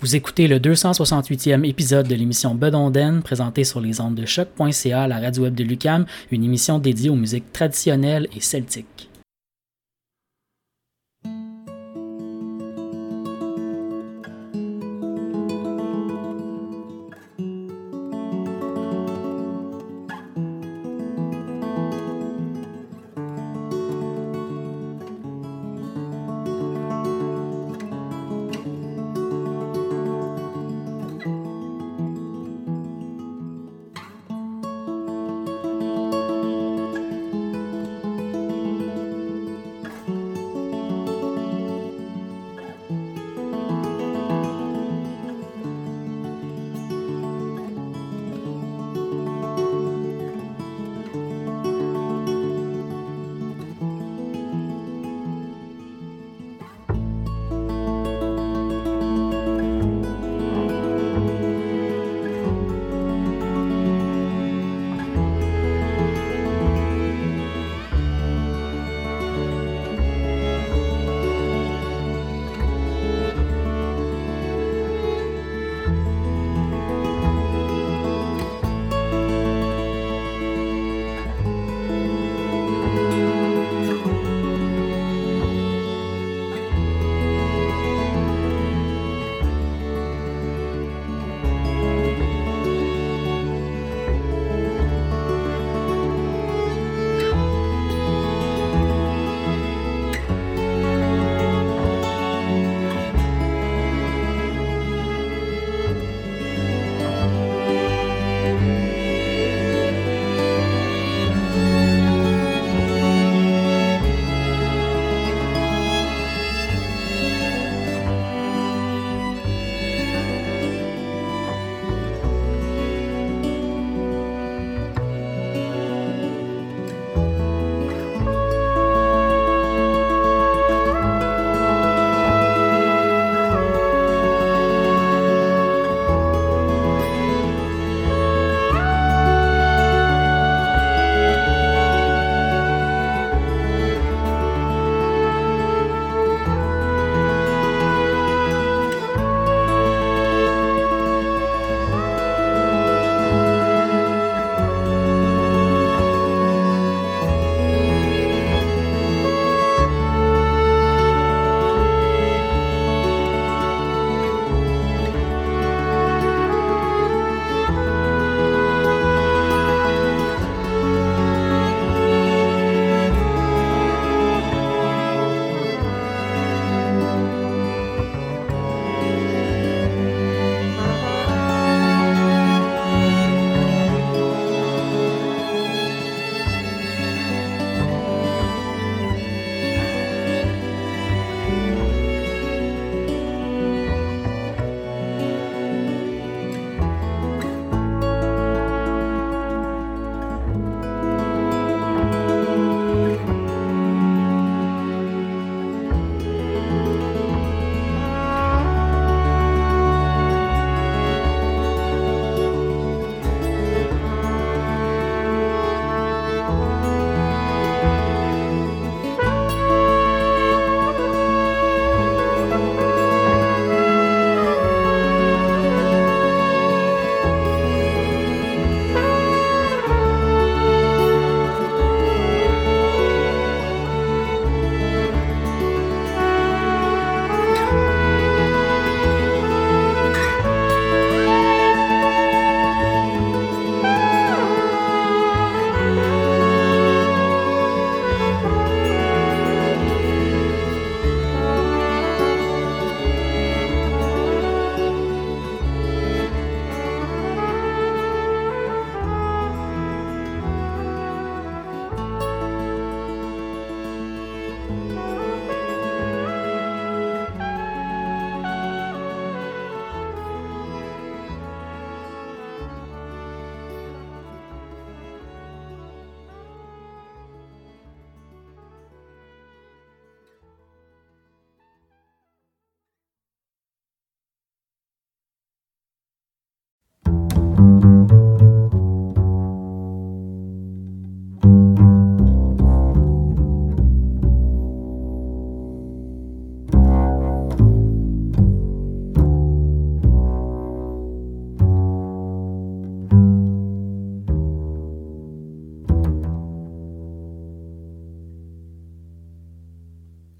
Vous écoutez le 268e épisode de l'émission Bedonden, présentée sur les ondes de choc.ca, la radio web de Lucam, une émission dédiée aux musiques traditionnelles et celtiques.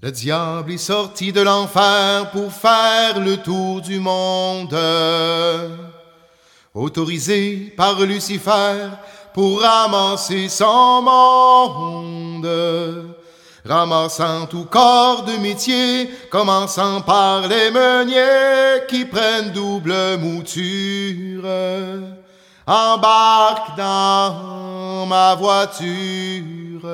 Le diable est sorti de l'enfer pour faire le tour du monde. Autorisé par Lucifer pour ramasser son monde. Ramassant tout corps de métier, commençant par les meuniers qui prennent double mouture. Embarque dans ma voiture.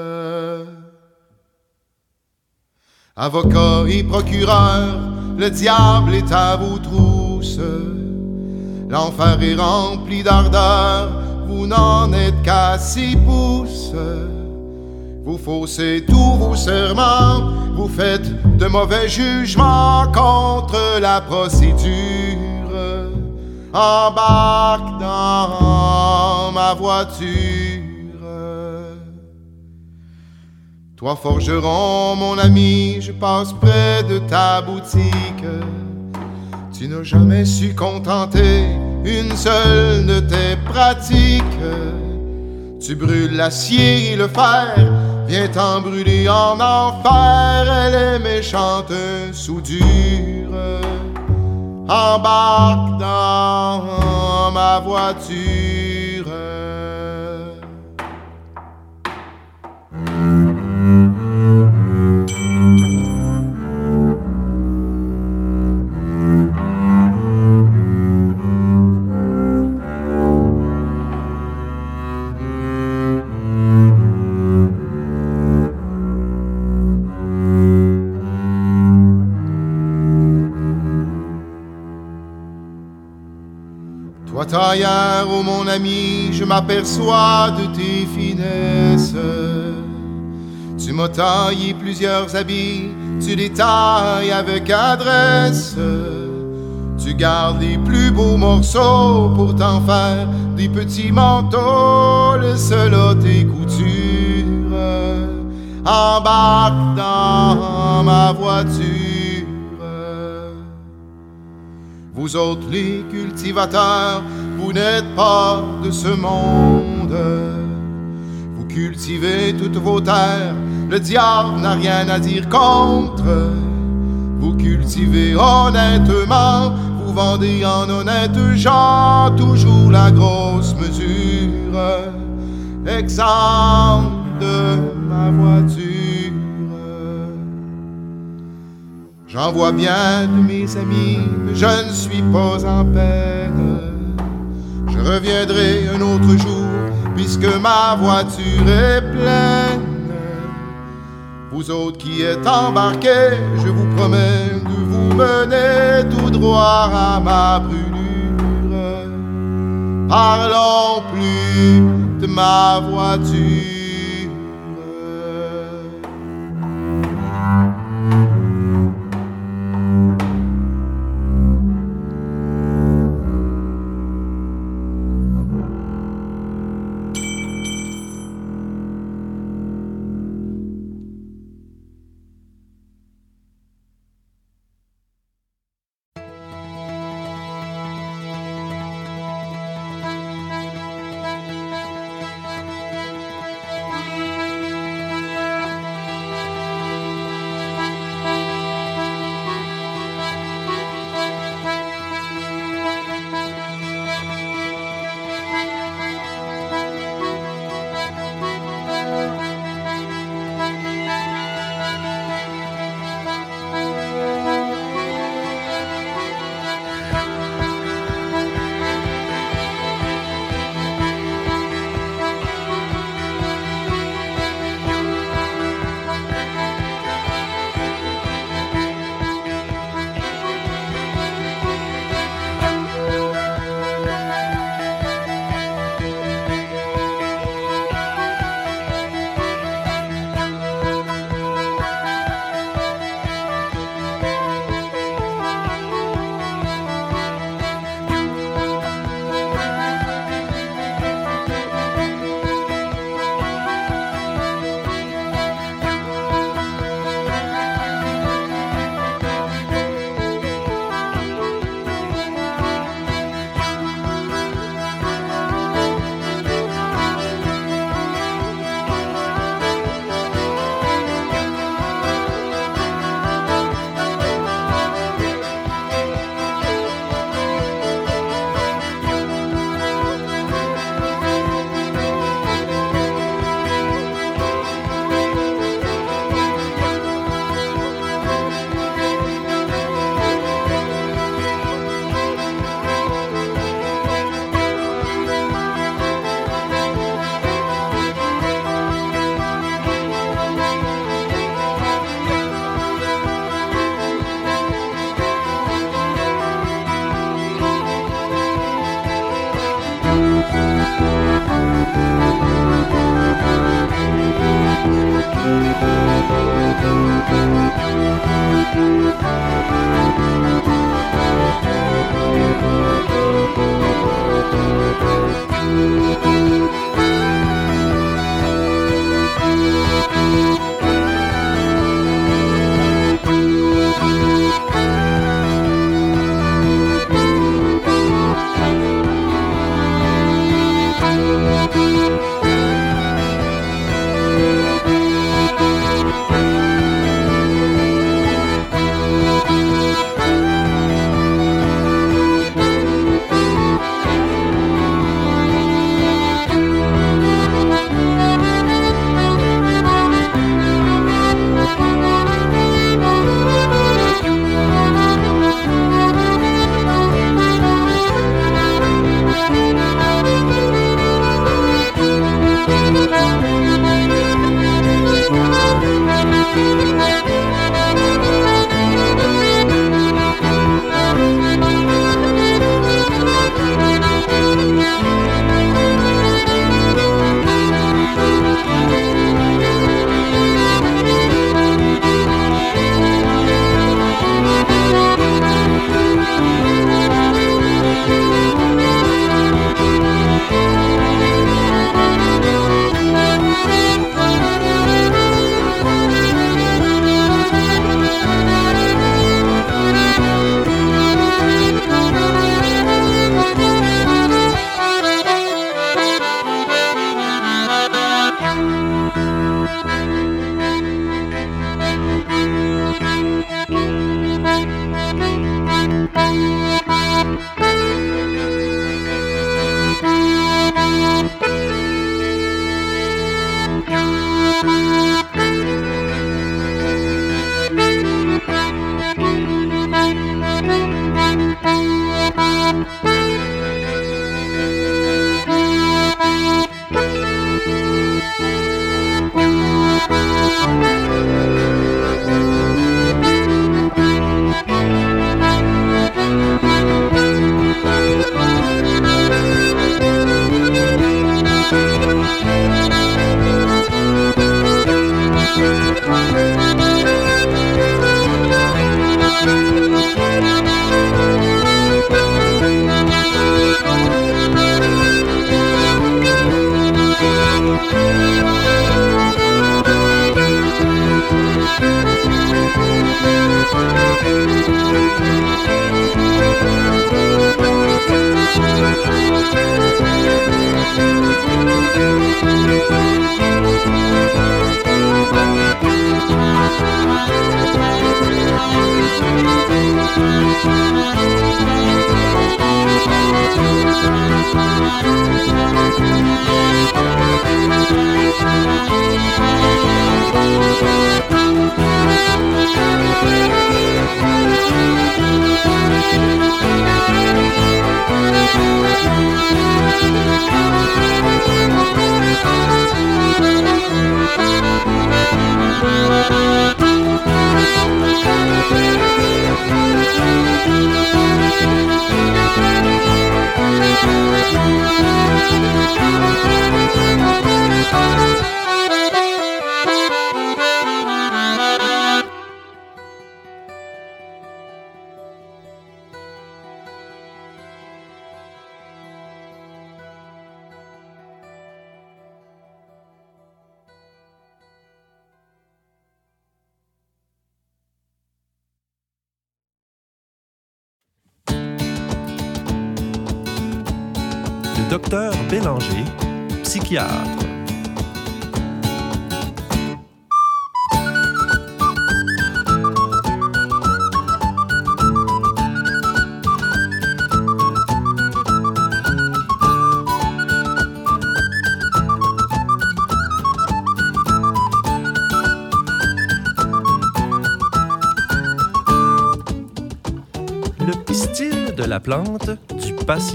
Avocat et procureur, le diable est à vos trousses. L'enfer est rempli d'ardeur, vous n'en êtes qu'à six pouces. Vous faussez tous vos serments, vous faites de mauvais jugements contre la procédure. Embarque dans ma voiture. Toi forgeron, mon ami, je passe près de ta boutique. Tu n'as jamais su contenter une seule de tes pratiques. Tu brûles l'acier et le fer, viens t'en brûler en enfer. Elle est méchante, soudure. Embarque dans ma voiture. Toi tailleur, oh mon ami, je m'aperçois de tes finesses. Tu m'as taillé plusieurs habits, tu les tailles avec adresse. Tu gardes les plus beaux morceaux pour t'en faire des petits manteaux, laisse là tes coutures. Embarque dans ma voiture. Vous autres les cultivateurs, vous n'êtes pas de ce monde. Vous cultivez toutes vos terres, le diable n'a rien à dire contre. Vous cultivez honnêtement, vous vendez en honnêtes gens, toujours la grosse mesure. Exemple de ma voiture. J'en vois bien de mes amis, mais je ne suis pas en peine. Je reviendrai un autre jour, puisque ma voiture est pleine. Vous autres qui êtes embarqués, je vous promets de vous mener tout droit à ma brûlure. Parlons plus de ma voiture.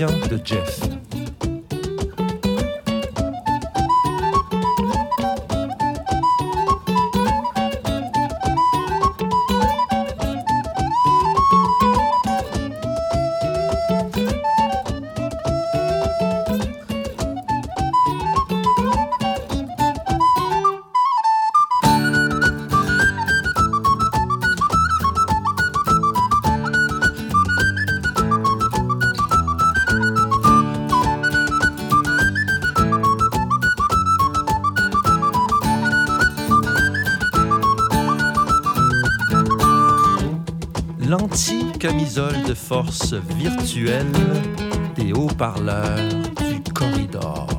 Du patient de Jeff. Anti-camisole de force virtuelle des haut-parleurs du corridor.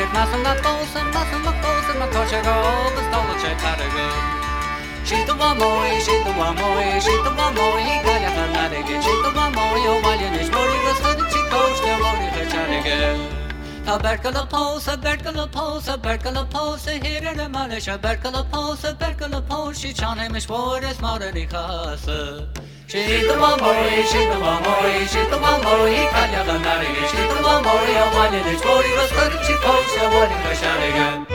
get nothing but goals and nothing but goals and my torture goal the stole check out of good. She the one more, she the one more, she the one more. he got a lot. She the one boy, oh, while you need more, you just had to coach the money for Charlie a berkala pose, a berkala pose, a berkala pose, here in a manish, a berkala pose, a berkala pose, she chanemiş vor es marani khası. Şeytuma mori, şeytuma mori, şeytuma mori, İtalyadan narige, şeytuma mori, Almanya'da çori, Rostarı çifon, şevali kaşarige.